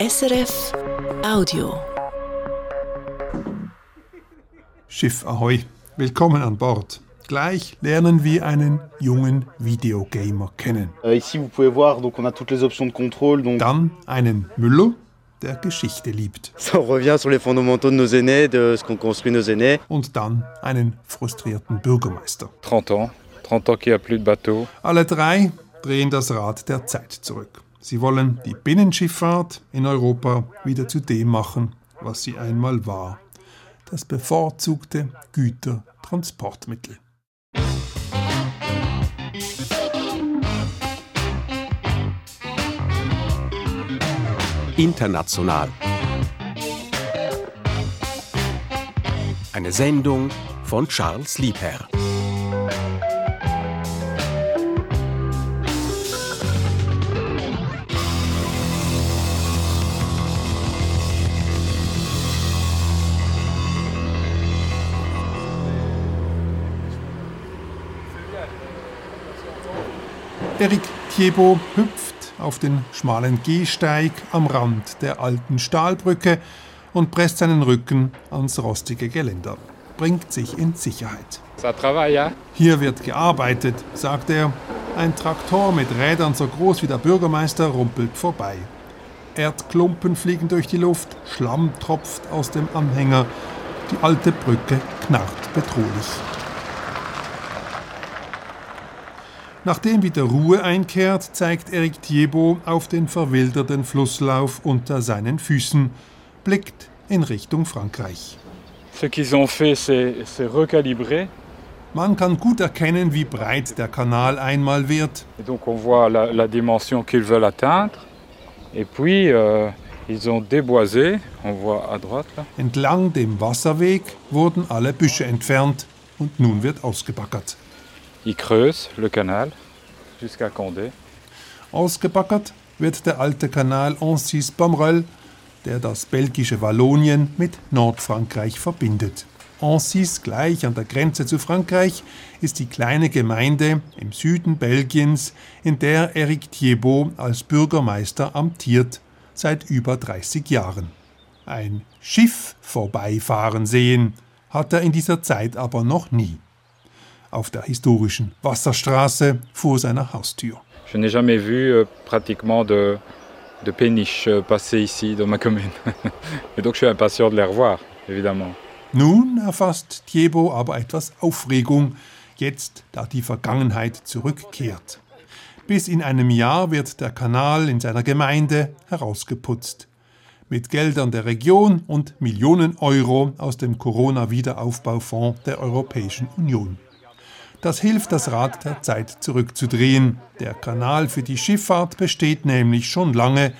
SRF Audio. Schiff Ahoi, willkommen an Bord. Gleich lernen wir einen jungen Videogamer kennen. Euh, Dann einen Müller, der Geschichte liebt. Und dann einen frustrierten Bürgermeister. 30 ans. 30 ans qu'il n'y a plus de. Alle drei drehen das Rad der Zeit zurück. Sie wollen die Binnenschifffahrt in Europa wieder zu dem machen, was sie einmal war. Das bevorzugte Gütertransportmittel. International. Eine Sendung von Charles Liebherr. Eric Thiebaud hüpft auf den schmalen Gehsteig am Rand der alten Stahlbrücke und presst seinen Rücken ans rostige Geländer. Bringt sich in Sicherheit. Hier wird gearbeitet, sagt er. Ein Traktor mit Rädern so groß wie der Bürgermeister rumpelt vorbei. Erdklumpen fliegen durch die Luft, Schlamm tropft aus dem Anhänger. Die alte Brücke knarrt bedrohlich. Nachdem wieder Ruhe einkehrt, zeigt Eric Thiebaud auf den verwilderten Flusslauf unter seinen Füßen, blickt in Richtung Frankreich. Man kann gut erkennen, wie breit der Kanal einmal wird. Euh. Entlang dem Wasserweg wurden alle Büsche entfernt und nun wird ausgebaggert. Ils creusent le canal jusqu'à Condé. Ausgebaggert wird der alte Kanal Ancis Pomerol, der das belgische Wallonien mit Nordfrankreich verbindet. Ancis, gleich an der Grenze zu Frankreich, ist die kleine Gemeinde im Süden Belgiens, in der Eric Thiebaud als Bürgermeister amtiert, seit über 30 Jahren. Ein Schiff vorbeifahren sehen hat er in dieser Zeit aber noch nie. Auf der historischen Wasserstraße vor seiner Haustür. Je n'ai jamais vu euh, pratiquement de, de péniches euh, passer ici dans ma commune. Et donc je suis impatient de les revoir, évidemment. Nun erfasst Thiebaud aber etwas Aufregung, jetzt da die Vergangenheit zurückkehrt. Bis in einem Jahr wird der Kanal in seiner Gemeinde herausgeputzt. Mit Geldern der Region und Millionen Euro aus dem Corona-Wiederaufbaufonds der Europäischen Union. Das hilft, das Rad der Zeit zurückzudrehen. Der Kanal für die Schifffahrt besteht nämlich schon lange,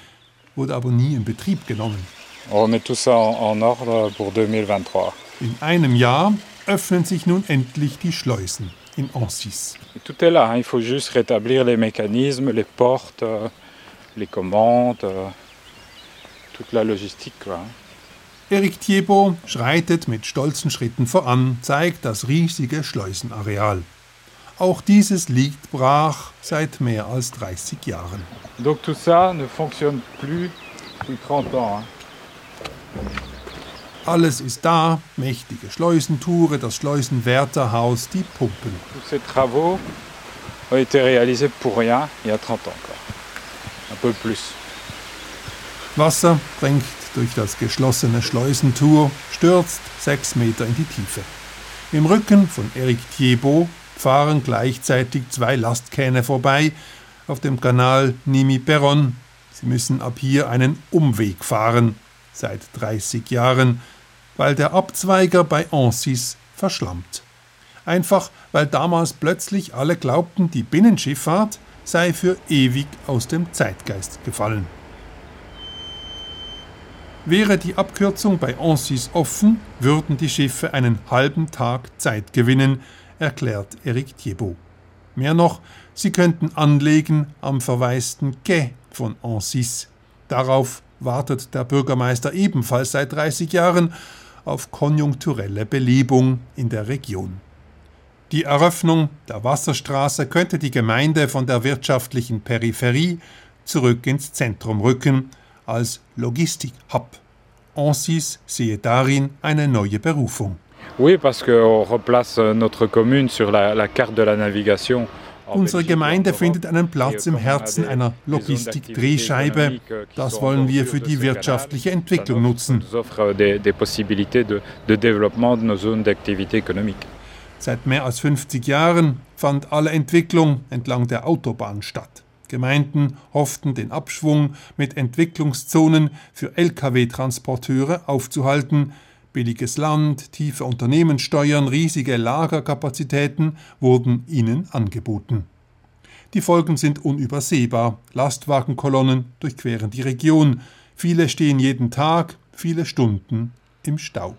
wurde aber nie in Betrieb genommen. On remet tout ça en, en ordre pour 2023. In einem Jahr öffnen sich nun endlich die Schleusen in Ancis. Tout est là, il faut juste rétablir les mécanismes, les portes, euh, les commandes, euh, toute la logistique. Quoi. Eric Thiebaud schreitet mit stolzen Schritten voran, zeigt das riesige Schleusenareal. Auch dieses liegt brach seit mehr als 30 Jahren. Donc tout ça ne fonctionne plus depuis 30 ans. Alles ist da, mächtige Schleusentore, das Schleusenwärterhaus, die Pumpen. Tous ces travaux ont été réalisés pour rien il y a 30 ans. Quoi. Un peu plus. Wasser drängt durch das geschlossene Schleusentor, stürzt sechs Meter in die Tiefe. Im Rücken von Eric Thiebaud fahren gleichzeitig zwei Lastkähne vorbei auf dem Kanal Nimi-Perron. Sie müssen ab hier einen Umweg fahren, seit 30 Jahren, weil der Abzweiger bei Ancis verschlammt. Einfach weil damals plötzlich alle glaubten, die Binnenschifffahrt sei für ewig aus dem Zeitgeist gefallen. Wäre die Abkürzung bei Ancis offen, würden die Schiffe einen halben Tag Zeit gewinnen, erklärt Eric Thiebaud. Mehr noch, sie könnten anlegen am verwaisten Quai von Ancis. Darauf wartet der Bürgermeister ebenfalls seit 30 Jahren auf konjunkturelle Belebung in der Region. Die Eröffnung der Wasserstraße könnte die Gemeinde von der wirtschaftlichen Peripherie zurück ins Zentrum rücken, als Logistik-Hub. Ansis sehe darin eine neue Berufung. Oui, parce qu'on replace notre commune sur la, la carte de la navigation. Unsere Gemeinde findet einen Platz im Herzen einer Logistik-Drehscheibe. Das wollen wir für die wirtschaftliche Entwicklung nutzen. Seit mehr als 50 Jahren fand alle Entwicklung entlang der Autobahn statt. Gemeinden hofften, den Abschwung mit Entwicklungszonen für Lkw-Transporteure aufzuhalten. Billiges Land, tiefe Unternehmenssteuern, riesige Lagerkapazitäten wurden ihnen angeboten. Die Folgen sind unübersehbar. Lastwagenkolonnen durchqueren die Region. Viele stehen jeden Tag, viele Stunden im Stau.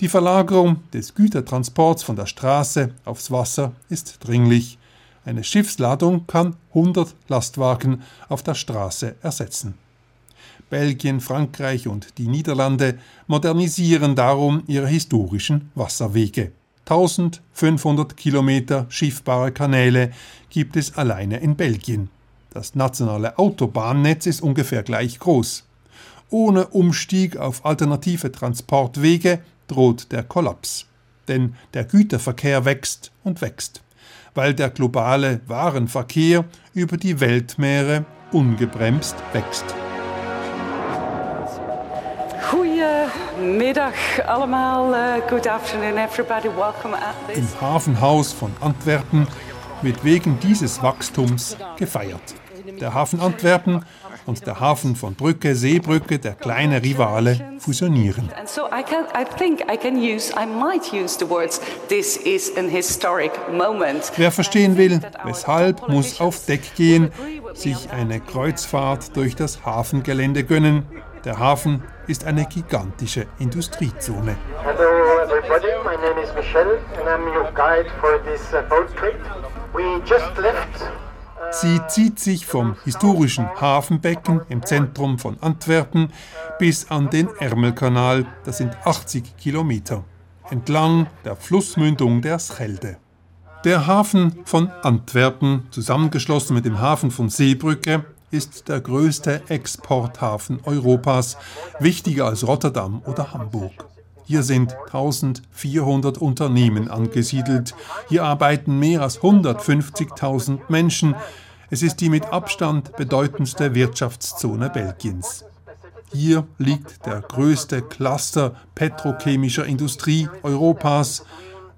Die Verlagerung des Gütertransports von der Straße aufs Wasser ist dringlich. Eine Schiffsladung kann 100 Lastwagen auf der Straße ersetzen. Belgien, Frankreich und die Niederlande modernisieren darum ihre historischen Wasserwege. 1500 Kilometer schiffbare Kanäle gibt es alleine in Belgien. Das nationale Autobahnnetz ist ungefähr gleich groß. Ohne Umstieg auf alternative Transportwege droht der Kollaps. Denn der Güterverkehr wächst und wächst weil der globale Warenverkehr über die Weltmeere ungebremst wächst. Goedemiddag allemaal. Uh, good afternoon everybody. Welcome at this. Im Hafenhaus von Antwerpen wird wegen dieses Wachstums gefeiert. Der Hafen Antwerpen und der Hafen von Brücke, Seebrücke, der kleine Rivale, fusionieren. Wer verstehen will, weshalb, muss auf Deck gehen, sich eine Kreuzfahrt durch das Hafengelände gönnen. Der Hafen ist eine gigantische Industriezone. Hello everybody, my name is Michel and I'm your guide for this uh, boat trip. We just left Sie zieht sich vom historischen Hafenbecken im Zentrum von Antwerpen bis an den Ärmelkanal, das sind 80 Kilometer, entlang der Flussmündung der Schelde. Der Hafen von Antwerpen, zusammengeschlossen mit dem Hafen von Seebrücke, ist der größte Exporthafen Europas, wichtiger als Rotterdam oder Hamburg. Hier sind 1400 Unternehmen angesiedelt. Hier arbeiten mehr als 150.000 Menschen. Es ist die mit Abstand bedeutendste Wirtschaftszone Belgiens. Hier liegt der größte Cluster petrochemischer Industrie Europas.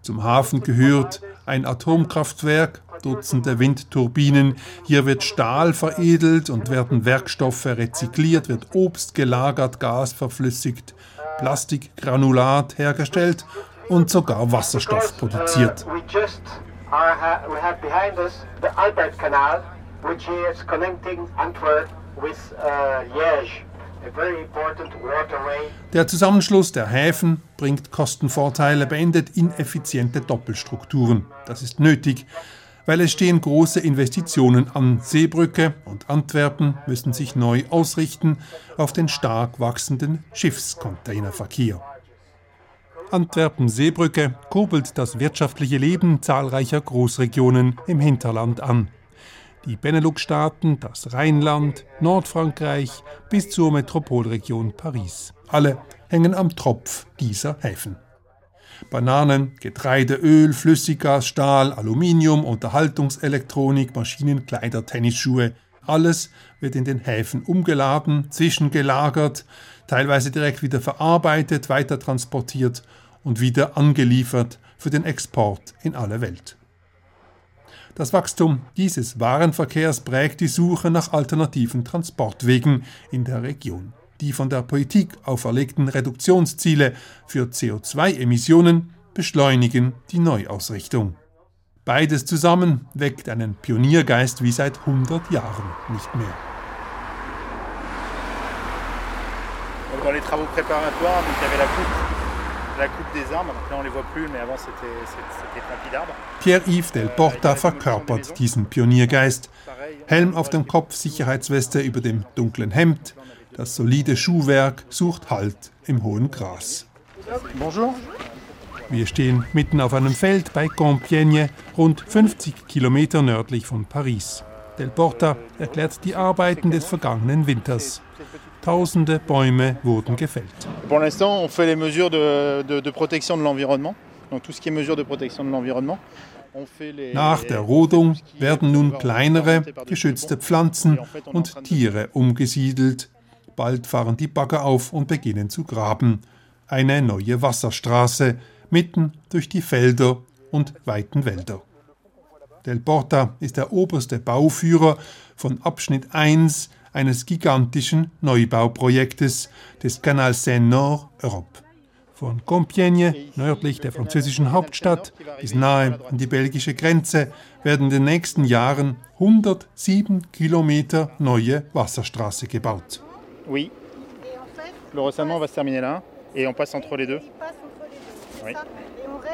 Zum Hafen gehört ein Atomkraftwerk, Dutzende Windturbinen. Hier wird Stahl veredelt und werden Werkstoffe rezykliert, wird Obst gelagert, Gas verflüssigt, Plastikgranulat hergestellt und sogar Wasserstoff produziert which is connecting Antwerp with uh, Liège. Der Zusammenschluss der Häfen bringt Kostenvorteile, beendet ineffiziente Doppelstrukturen. Das ist nötig, weil es stehen große Investitionen an. Seebrücke und Antwerpen müssen sich neu ausrichten auf den stark wachsenden Schiffscontainerverkehr. Antwerpen-Seebrücke kurbelt das wirtschaftliche Leben zahlreicher Großregionen im Hinterland an die Benelux-Staaten, das Rheinland, Nordfrankreich bis zur Metropolregion Paris. Alle hängen am Tropf dieser Häfen. Bananen, Getreide, Öl, Flüssiggas, Stahl, Aluminium, Unterhaltungselektronik, Maschinen, Kleider, Tennisschuhe, alles wird in den Häfen umgeladen, zwischengelagert, teilweise direkt wieder verarbeitet, weiter transportiert und wieder angeliefert für den Export in alle Welt. Das Wachstum dieses Warenverkehrs prägt die Suche nach alternativen Transportwegen in der Region. Die von der Politik auferlegten Reduktionsziele für CO2-Emissionen beschleunigen die Neuausrichtung. Beides zusammen weckt einen Pioniergeist wie seit 100 Jahren nicht mehr. Dans les travaux préparatoires, donc il y avait la coupe Pierre-Yves Del Porta verkörpert diesen Pioniergeist. Helm auf dem Kopf, Sicherheitsweste über dem dunklen Hemd. Das solide Schuhwerk sucht Halt im hohen Gras. Bonjour. Wir stehen mitten auf einem Feld bei Compiègne, rund 50 Kilometer nördlich von Paris. Del Porta erklärt die Arbeiten des vergangenen Winters. Tausende Bäume wurden gefällt. Pour l'instant, on fait les mesures de, de, de protection de l'environnement. Donc tout ce qui est mesures de protection de l'environnement. Nach der Rodung werden nun kleinere, geschützte. Pflanzen und Tiere umgesiedelt. Bald fahren die Bagger auf und beginnen zu graben. Eine neue Wasserstraße mitten durch die Felder und weiten Wälder. Del Porta ist der oberste Bauführer von Abschnitt 1 eines gigantischen Neubauprojektes des Canal Seine-Nord Europe. Von Compiègne, nördlich der französischen Hauptstadt, bis nahe an die belgische Grenze, werden in den nächsten Jahren 107 Kilometer neue Wasserstraße gebaut. Oui. Le ressalement va se terminer là et on passe entre les deux. Oui. on.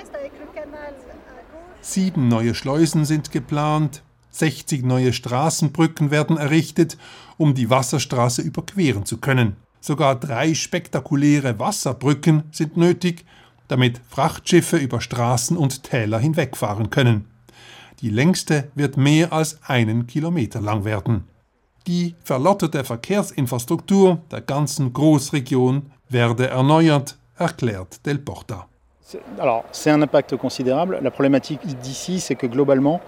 Sieben neue Schleusen sind geplant, 60 neue Straßenbrücken werden errichtet, um die Wasserstraße überqueren zu können. Sogar drei spektakuläre Wasserbrücken sind nötig, damit Frachtschiffe über Straßen und Täler hinwegfahren können. Die längste wird mehr als einen Kilometer lang werden. Die verlotterte Verkehrsinfrastruktur der ganzen Großregion werde erneuert, erklärt Del Porta. C'est un impact considérable. La problématique d'ici, c'est que globalement,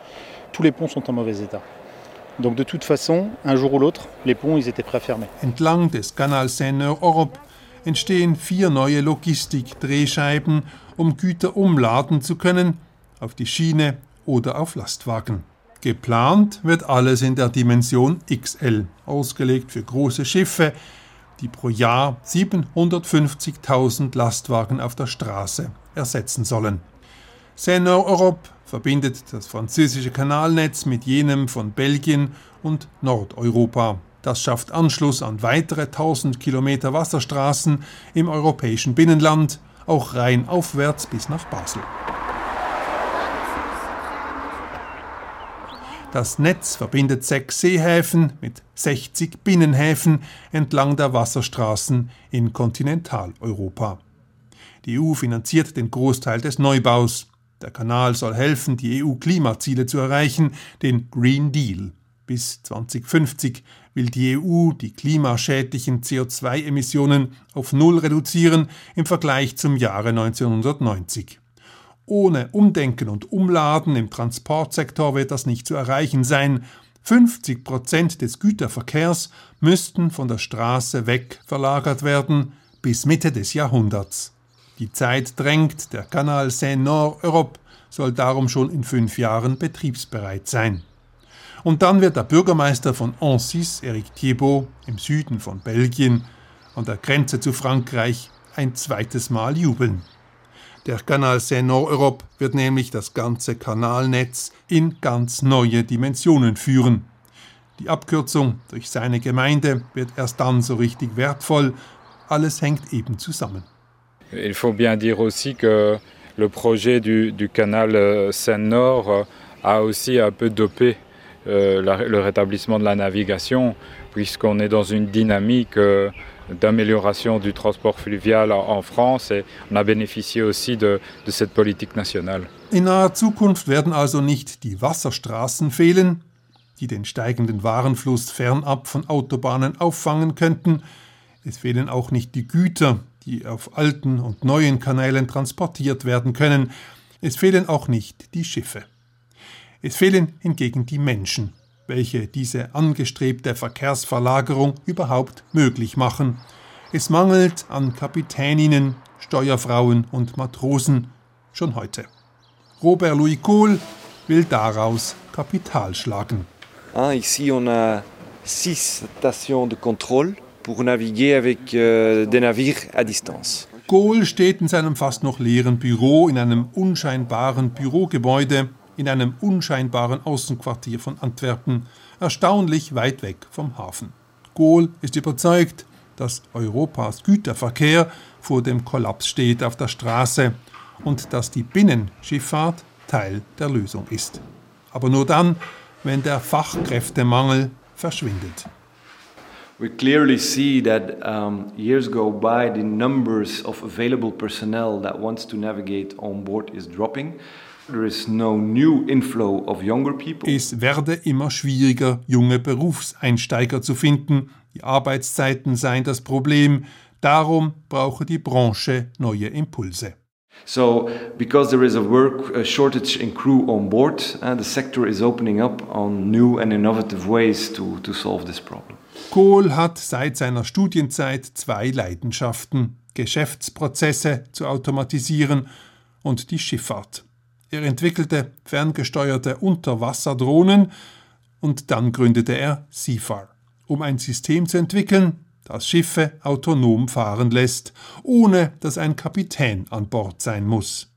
tous les ponts sont en mauvais état. Donc de toute façon, un jour ou l'autre, les ponts, ils étaient prêts à fermer. Entlang des Canal Seine-Europe entstehen vier neue Logistikdrehscheiben, um Güter umladen zu können, auf die Schiene oder auf Lastwagen. Geplant wird alles in der Dimension XL, ausgelegt für große Schiffe, die pro Jahr 750.000 Lastwagen auf der Straße ersetzen sollen. Seine-Europe verbindet das französische Kanalnetz mit jenem von Belgien und Nordeuropa. Das schafft Anschluss an weitere 1000 Kilometer Wasserstraßen im europäischen Binnenland, auch rheinaufwärts bis nach Basel. Das Netz verbindet sechs Seehäfen mit 60 Binnenhäfen entlang der Wasserstraßen in Kontinentaleuropa. Die EU finanziert den Großteil des Neubaus. Der Kanal soll helfen, die EU-Klimaziele zu erreichen, den Green Deal. Bis 2050 will die EU die klimaschädlichen CO2-Emissionen auf Null reduzieren im Vergleich zum Jahre 1990. Ohne Umdenken und Umladen im Transportsektor wird das nicht zu erreichen sein. 50 Prozent des Güterverkehrs müssten von der Straße weg verlagert werden bis Mitte des Jahrhunderts. Die Zeit drängt, der Kanal Seine-Nord-Europe soll darum schon in fünf Jahren betriebsbereit sein. Und dann wird der Bürgermeister von Ancis, Eric Thiebaud, im Süden von Belgien, an der Grenze zu Frankreich, ein zweites Mal jubeln. Der Kanal Seine-Nord-Europe wird nämlich das ganze Kanalnetz in ganz neue Dimensionen führen. Die Abkürzung durch seine Gemeinde wird erst dann so richtig wertvoll. Alles hängt eben zusammen. Il faut bien dire aussi que le projet du, du canal euh, Seine-Nord euh, a aussi un peu dopé euh, la- le rétablissement de la navigation, puisqu'on est dans une dynamique euh, d'amélioration du transport fluvial en, en France et on a bénéficié aussi de, de cette politique nationale. In naher Zukunft werden also nicht die Wasserstraßen fehlen, die den steigenden Warenfluss fernab von Autobahnen auffangen könnten. Es fehlen auch nicht die Güter, die auf alten und neuen Kanälen transportiert werden können. Es fehlen auch nicht die Schiffe. Es fehlen hingegen die Menschen, welche diese angestrebte Verkehrsverlagerung überhaupt möglich machen. Es mangelt an Kapitäninnen, Steuerfrauen und Matrosen schon heute. Robert Louis Kohl will daraus Kapital schlagen. Hein, ici, on a six stations de contrôle pour naviguer avec euh, des navires à distance. Kohl steht in seinem fast noch leeren Büro in einem unscheinbaren Bürogebäude in einem unscheinbaren Außenquartier von Antwerpen, erstaunlich weit weg vom Hafen. Kohl ist überzeugt, dass Europas Güterverkehr vor dem Kollaps steht auf der Straße und dass die Binnenschifffahrt Teil der Lösung ist. Aber nur dann, wenn der Fachkräftemangel verschwindet. We clearly see that um, years go by, the numbers of available personnel that wants to navigate on board is dropping. There is no new inflow of younger people. Es werde immer schwieriger, junge Berufseinsteiger zu finden. Die Arbeitszeiten seien das Problem. Darum brauche die Branche neue Impulse. So, because there is a work a shortage in crew on board, uh, the sector is opening up on new and innovative ways to, to solve this problem. Kohl hat seit seiner Studienzeit zwei Leidenschaften: Geschäftsprozesse zu automatisieren und die Schifffahrt. Er entwickelte ferngesteuerte Unterwasserdrohnen und dann gründete er SEAFAR, um ein System zu entwickeln, das Schiffe autonom fahren lässt, ohne dass ein Kapitän an Bord sein muss.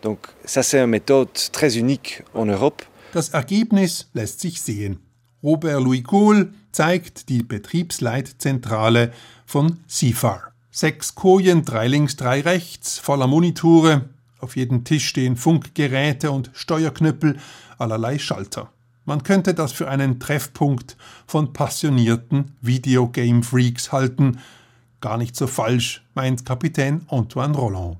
Donc ça c'est une méthode très unique en Europe. Das Ergebnis lässt sich sehen. Robert Louis Kohl zeigt die Betriebsleitzentrale von SEAFAR. Sechs Kojen, drei links, drei rechts, voller Monitore. Auf jedem Tisch stehen Funkgeräte und Steuerknüppel, allerlei Schalter. Man könnte das für einen Treffpunkt von passionierten Videogame-Freaks halten. Gar nicht so falsch, meint Kapitän Antoine Roland.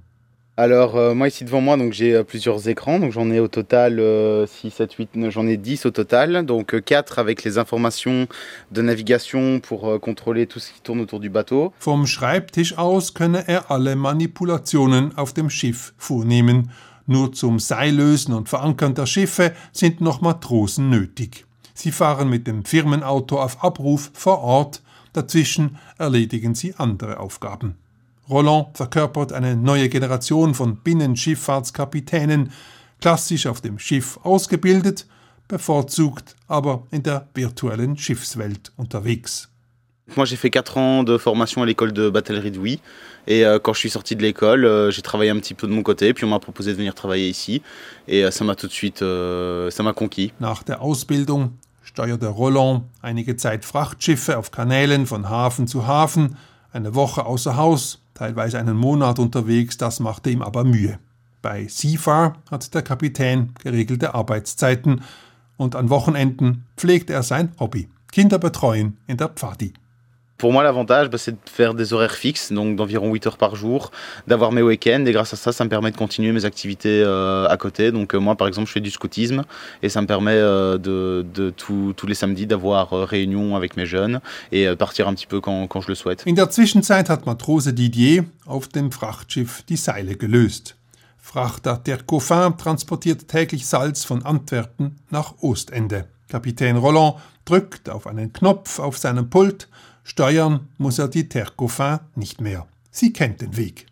Alors euh, moi ici devant moi donc j'ai euh, plusieurs écrans donc j'en ai au total euh, 6 7 8 9, j'en ai 10 au total donc euh, 4 avec les informations de navigation pour euh, contrôler tout ce qui tourne autour du bateau. Vom Schreibtisch aus könne er alle Manipulationen auf dem Schiff vornehmen. Nur zum Seillösen und Verankern der Schiffe sind noch Matrosen nötig. Sie fahren mit dem Firmenauto auf Abruf vor Ort, dazwischen erledigen sie andere Aufgaben. Roland verkörpert eine neue Generation von Binnenschifffahrtskapitänen, klassisch auf dem Schiff ausgebildet, bevorzugt aber in der virtuellen Schiffswelt unterwegs. Moi j'ai fait 4 ans de formation à l'école de batellerie de Douy et euh, quand je suis sorti de l'école euh, j'ai travaillé un petit peu de mon côté puis on m'a proposé de venir travailler ici et euh, ça m'a tout de suite euh, ça m'a conquis. Nach der Ausbildung steuerte Roland einige Zeit Frachtschiffe auf Kanälen von Hafen zu Hafen, eine Woche außer Haus, teilweise einen Monat unterwegs, das machte ihm aber Mühe. Bei Seafar hat der Kapitän geregelte Arbeitszeiten und an Wochenenden pflegt er sein Hobby, Kinder betreuen in der Pfadi. Pour moi, l'avantage, bah, c'est de faire des horaires fixes, donc d'environ 8 heures par jour, d'avoir mes week-ends, et grâce à ça, ça me permet de continuer mes activités euh, à côté. Donc, euh, moi, par exemple, je fais du scoutisme, et ça me permet euh, de, de tout- tous les samedis d'avoir euh, réunion avec mes jeunes et euh, partir un petit peu quand, quand je le souhaite. In der Zwischenzeit hat Matrose Didier auf dem Frachtschiff die Seile gelöst. Frachter Tercoffin transportiert täglich Salz von Antwerpen nach Ostende. Kapitän Roland drückt auf einen Knopf auf seinem Pult. Steuern muss er die Tercoffin nicht mehr. Sie kennt den Weg.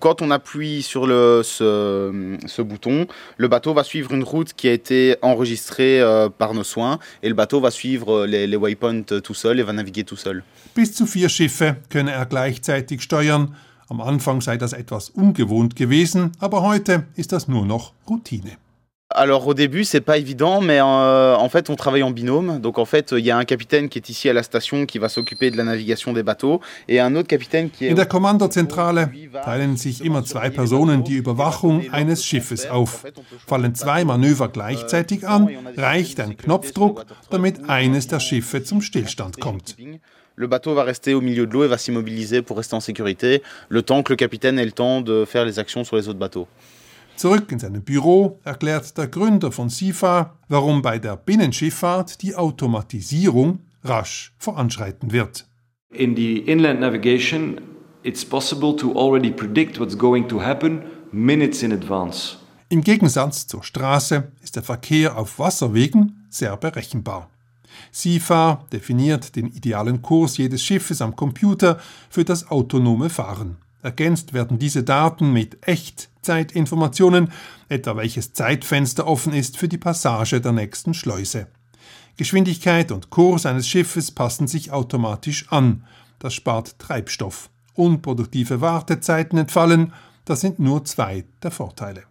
Quand on appuie sur le, ce, ce bouton, le bateau va suivre une route qui a été enregistrée euh, par nos soins, et le bateau va suivre les, les waypoints tout seul et va naviguer tout seul. Bis zu vier Schiffe könne er gleichzeitig steuern. Am Anfang sei das etwas ungewohnt gewesen, aber heute ist das nur noch Routine. Alors au début c'est pas évident mais euh, en fait on travaille en binôme. Donc en fait il y a un capitaine qui est ici à la station qui va s'occuper de la navigation des bateaux et un autre capitaine qui est In der Kommandozentrale teilen sich immer zwei Personen die Überwachung eines Schiffes auf. Fallen zwei Manöver gleichzeitig an, reicht ein Knopfdruck, damit eines der Schiffe zum Stillstand kommt. Le bateau va rester au milieu de l'eau et va s'immobiliser pour rester en sécurité, le temps que le capitaine ait le temps de faire les actions sur les autres bateaux. Zurück in seinem Büro erklärt der Gründer von SIFA, warum bei der Binnenschifffahrt die Automatisierung rasch voranschreiten wird. In the inland navigation, it's possible to already predict what's going to happen minutes in advance. Im Gegensatz zur Straße ist der Verkehr auf Wasserwegen sehr berechenbar. SIFA definiert den idealen Kurs jedes Schiffes am Computer für das autonome Fahren. Ergänzt werden diese Daten mit Echtzeitinformationen, etwa welches Zeitfenster offen ist für die Passage der nächsten Schleuse. Geschwindigkeit und Kurs eines Schiffes passen sich automatisch an. Das spart Treibstoff. Unproduktive Wartezeiten entfallen. Das sind nur zwei der Vorteile.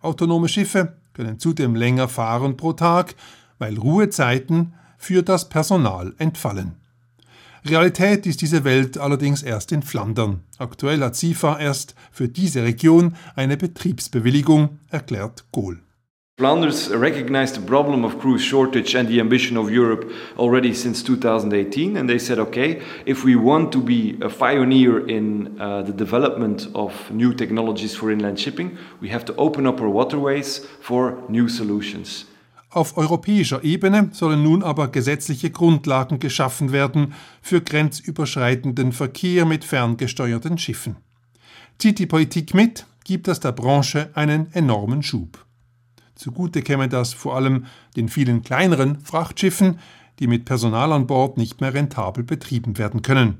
Autonome Schiffe können zudem länger fahren pro Tag, weil Ruhezeiten für das Personal entfallen. Realität ist diese Welt allerdings erst in Flandern. Aktuell hat SIFA erst für diese Region eine Betriebsbewilligung, erklärt Gohl. Flanders recognized the problem of crew shortage and the ambition of Europe already since 2018, and they said, okay, if we want to be a pioneer in uh, the development of new technologies for inland shipping, we have to open up our waterways for new solutions. Auf europäischer Ebene sollen nun aber gesetzliche Grundlagen geschaffen werden für grenzüberschreitenden Verkehr mit ferngesteuerten Schiffen. Zieht die Politik mit, gibt das der Branche einen enormen Schub. Zugute käme das vor allem den vielen kleineren Frachtschiffen, die mit Personal an Bord nicht mehr rentabel betrieben werden können.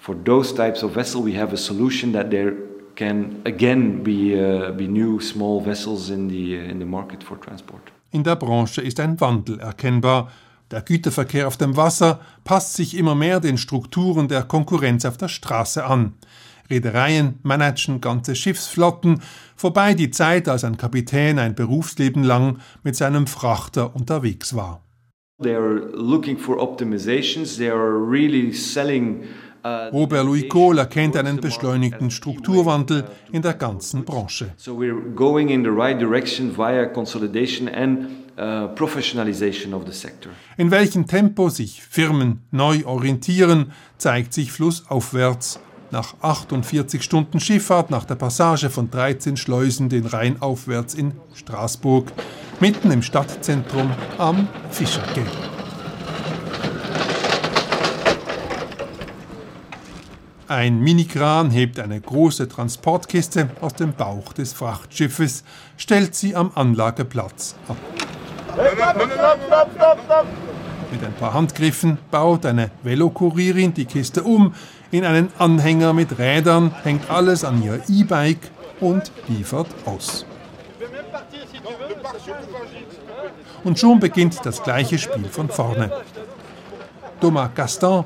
For those types of vessel we have a solution that there can again be, uh, be new small vessels in the, uh, in the market for transport. In der Branche ist ein Wandel erkennbar. Der Güterverkehr auf dem Wasser passt sich immer mehr den Strukturen der Konkurrenz auf der Straße an. Reedereien managen ganze Schiffsflotten, vorbei die Zeit, als ein Kapitän ein Berufsleben lang mit seinem Frachter unterwegs war. They are looking for optimizations, they are really selling Robert Louis Kohl erkennt einen beschleunigten Strukturwandel in der ganzen Branche. So we're going in the right direction via consolidation and professionalization of the sector. In welchem Tempo sich Firmen neu orientieren, zeigt sich flussaufwärts nach 48 Stunden Schifffahrt nach der Passage von 13 Schleusen den Rhein aufwärts in Straßburg, mitten im Stadtzentrum am Fischergate. Ein Minikran hebt eine große Transportkiste aus dem Bauch des Frachtschiffes, stellt sie am Anlageplatz ab. Mit ein paar Handgriffen baut eine Velokurierin die Kiste um in einen Anhänger mit Rädern, hängt alles an ihr E-Bike und liefert aus. Und schon beginnt das gleiche Spiel von vorne. Thomas Gaston,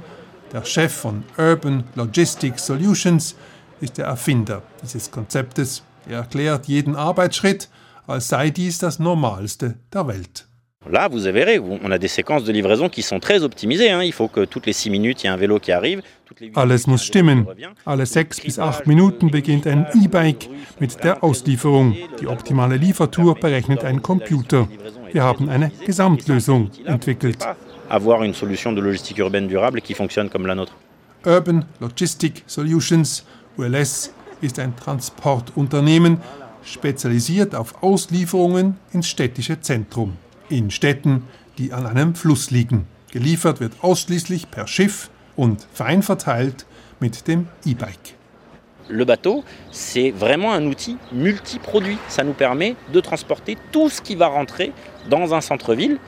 der Chef von Urban Logistics Solutions, ist der Erfinder dieses Konzeptes. Er erklärt jeden Arbeitsschritt, als sei dies das Normalste der Welt. Là, vous verrez, on a des séquences de livraison qui sont très optimisées. Hein. Il faut que toutes les six minutes, il y ait un vélo qui arrive. Alles muss stimmen. Alle sechs bis acht Minuten beginnt ein E-Bike mit der Auslieferung. Die optimale Liefertour berechnet ein Computer. Wir haben eine Gesamtlösung entwickelt. Avoir une solution de logistique urbaine durable qui fonctionne comme la nôtre. Urban Logistic Solutions, ULS, ist ein Transportunternehmen, spezialisiert auf Auslieferungen ins städtische Zentrum in Städten, die an einem Fluss liegen. Geliefert wird ausschließlich per Schiff und fein verteilt mit dem E-Bike. Le bateau, c'est vraiment un outil multiproduit. Ça nous permet de transporter tout ce qui va rentrer dans un centre-ville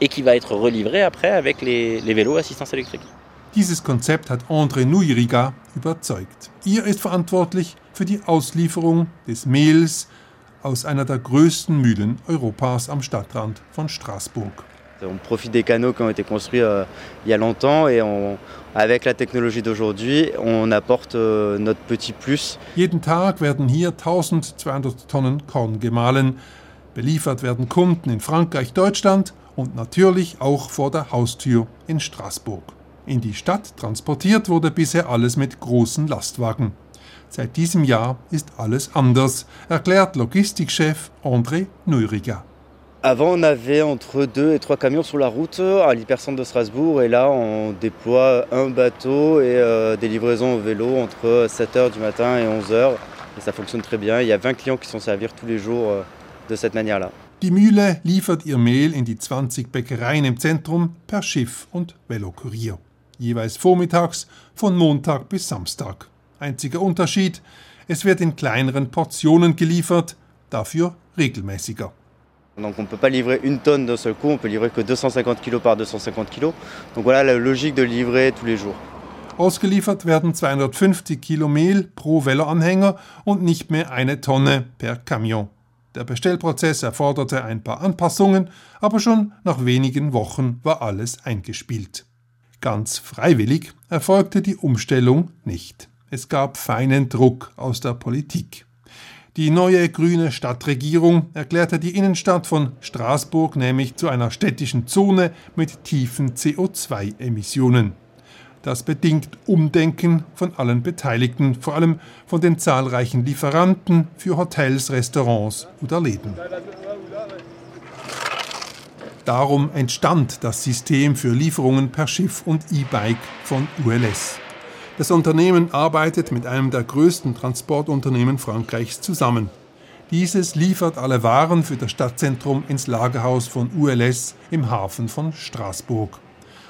et qui va être relivré après avec les, les vélos assistance électrique. Dieses Konzept hat André Nuiriga überzeugt. Ihr ist verantwortlich für die Auslieferung des Mehls, aus einer der größten Mühlen Europas am Stadtrand von Straßburg. On profite des canaux qui ont été construits euh, il y a longtemps et on, avec la technologie d'aujourd'hui, on apporte euh, notre petit plus. Jeden Tag werden hier 1200 Tonnen Korn gemahlen. Beliefert werden Kunden in Frankreich, Deutschland und natürlich auch vor der Haustür in Straßburg. In die Stadt transportiert wurde bisher alles mit großen Lastwagen. Seit diesem Jahr ist alles anders, erklärt Logistikchef André Neuriger. Avant, on avait entre deux et trois camions sur la route à l'hypercentre de Strasbourg et là, on déploie un bateau et euh, des livraisons au vélo entre 7h du matin et 11h. Et ça fonctionne très bien. Il y a 20 clients qui sont servir tous les jours euh, de cette manière-là. Die Mühle liefert ihr Mehl in die 20 Bäckereien im Zentrum per Schiff und Velokurier. Jeweils vormittags von Montag bis Samstag. Einziger Unterschied, es wird in kleineren Portionen geliefert, dafür regelmäßiger. Donc on ne peut pas livrer une tonne d'un seul coup, on peut livrer que 250 kg par 250 kg. Donc voilà la logique de livrer tous les jours. Ausgeliefert werden 250 Kilo Mehl pro Veloanhänger und nicht mehr eine Tonne per Camion. Der Bestellprozess erforderte ein paar Anpassungen, aber schon nach wenigen Wochen war alles eingespielt. Ganz freiwillig erfolgte die Umstellung nicht. Es gab feinen Druck aus der Politik. Die neue grüne Stadtregierung erklärte die Innenstadt von Straßburg nämlich zu einer städtischen Zone mit tiefen CO2-Emissionen. Das bedingt Umdenken von allen Beteiligten, vor allem von den zahlreichen Lieferanten für Hotels, Restaurants oder Läden. Darum entstand das System für Lieferungen per Schiff und E-Bike von ULS. Das Unternehmen arbeitet mit einem der größten Transportunternehmen Frankreichs zusammen. Dieses liefert alle Waren für das Stadtzentrum ins Lagerhaus von ULS im Hafen von Straßburg.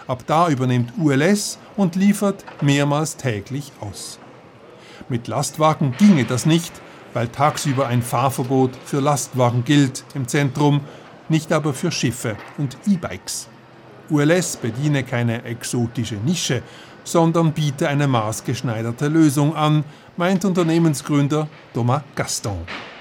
Ab da übernimmt ULS und liefert mehrmals täglich aus. Mit Lastwagen ginge das nicht, weil tagsüber ein Fahrverbot für Lastwagen gilt im Zentrum, nicht aber für Schiffe und E-Bikes. ULS bediene keine exotische Nische, sondern biete eine maßgeschneiderte Lösung an, meint Unternehmensgründer Thomas Gaston.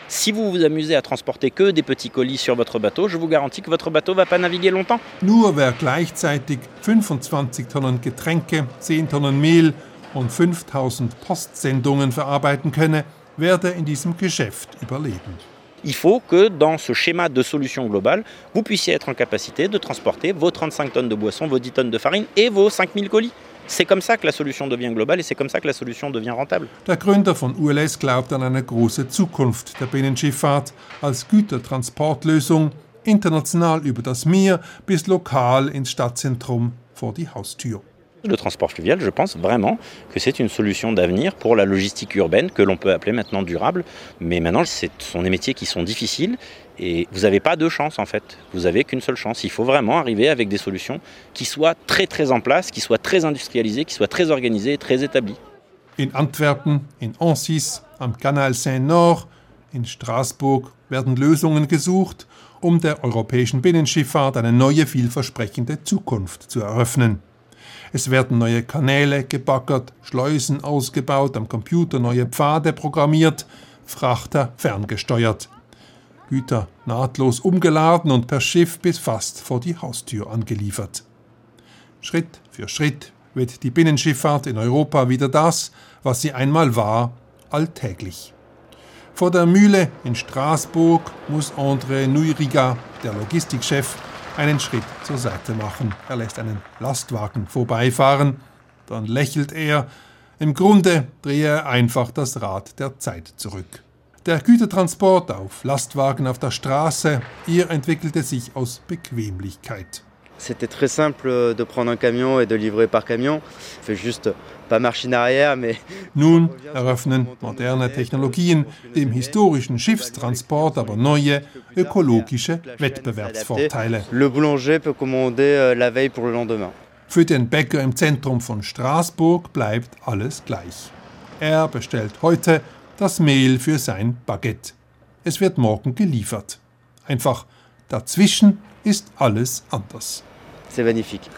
Si vous vous amusez à transporter que des petits colis sur votre bateau, je vous garantis que votre bateau ne va pas naviguer longtemps. Nur wer gleichzeitig 25 Tonnen Getränke, 10 Tonnen Mehl und 5000 Postsendungen verarbeiten könne, werde in diesem Geschäft überleben. Il faut que dans ce schéma de solution globale, vous puissiez être en capacité de transporter vos 35 tonnes de boissons, vos 10 tonnes de farine et vos 5000 colis. C'est comme ça que la solution devient globale et c'est comme ça que la solution devient rentable. Der Gründer von ULS glaubt an eine große Zukunft der Binnenschifffahrt als Gütertransportlösung, international über das Meer bis lokal ins Stadtzentrum vor die Haustür. Le transport fluvial, je pense vraiment que c'est une solution d'avenir pour la logistique urbaine que l'on peut appeler maintenant durable. Mais maintenant, ce sont des métiers qui sont difficiles et vous n'avez pas deux chances en fait. Vous n'avez qu'une seule chance. Il faut vraiment arriver avec des solutions qui soient très très en place, qui soient très industrialisées, qui soient très organisées et très établies. In Antwerpen, in Ansis, am Kanal Seine-Nord, in Straßburg werden Lösungen gesucht, um der europäischen Binnenschifffahrt eine neue, vielversprechende Zukunft zu eröffnen. Es werden neue Kanäle gebaggert, Schleusen ausgebaut, am Computer neue Pfade programmiert, Frachter ferngesteuert. Güter nahtlos umgeladen und per Schiff bis fast vor die Haustür angeliefert. Schritt für Schritt wird die Binnenschifffahrt in Europa wieder das, was sie einmal war, alltäglich. Vor der Mühle in Straßburg muss André Nuiriga, der Logistikchef, einen Schritt zur Seite machen. Er lässt einen Lastwagen vorbeifahren. Dann lächelt er. Im Grunde drehe er einfach das Rad der Zeit zurück. Der Gütertransport auf Lastwagen auf der Straße, ihr entwickelte sich aus Bequemlichkeit. C'était très simple de prendre un camion et de livrer par camion. On fait juste Nun eröffnen moderne Technologien dem historischen Schiffstransport aber neue ökologische Wettbewerbsvorteile. le boulanger peut commander euh, la veille pour le lendemain. Für den Bäcker im Zentrum von Straßburg bleibt alles gleich. Er bestellt heute das Mehl für sein Baguette. Es wird morgen geliefert. Einfach dazwischen ist alles anders. C'est magnifique.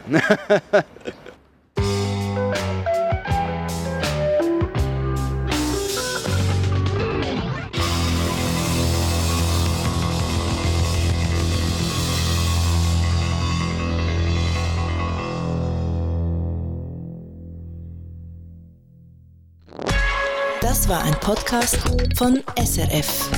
Das war ein Podcast von SRF.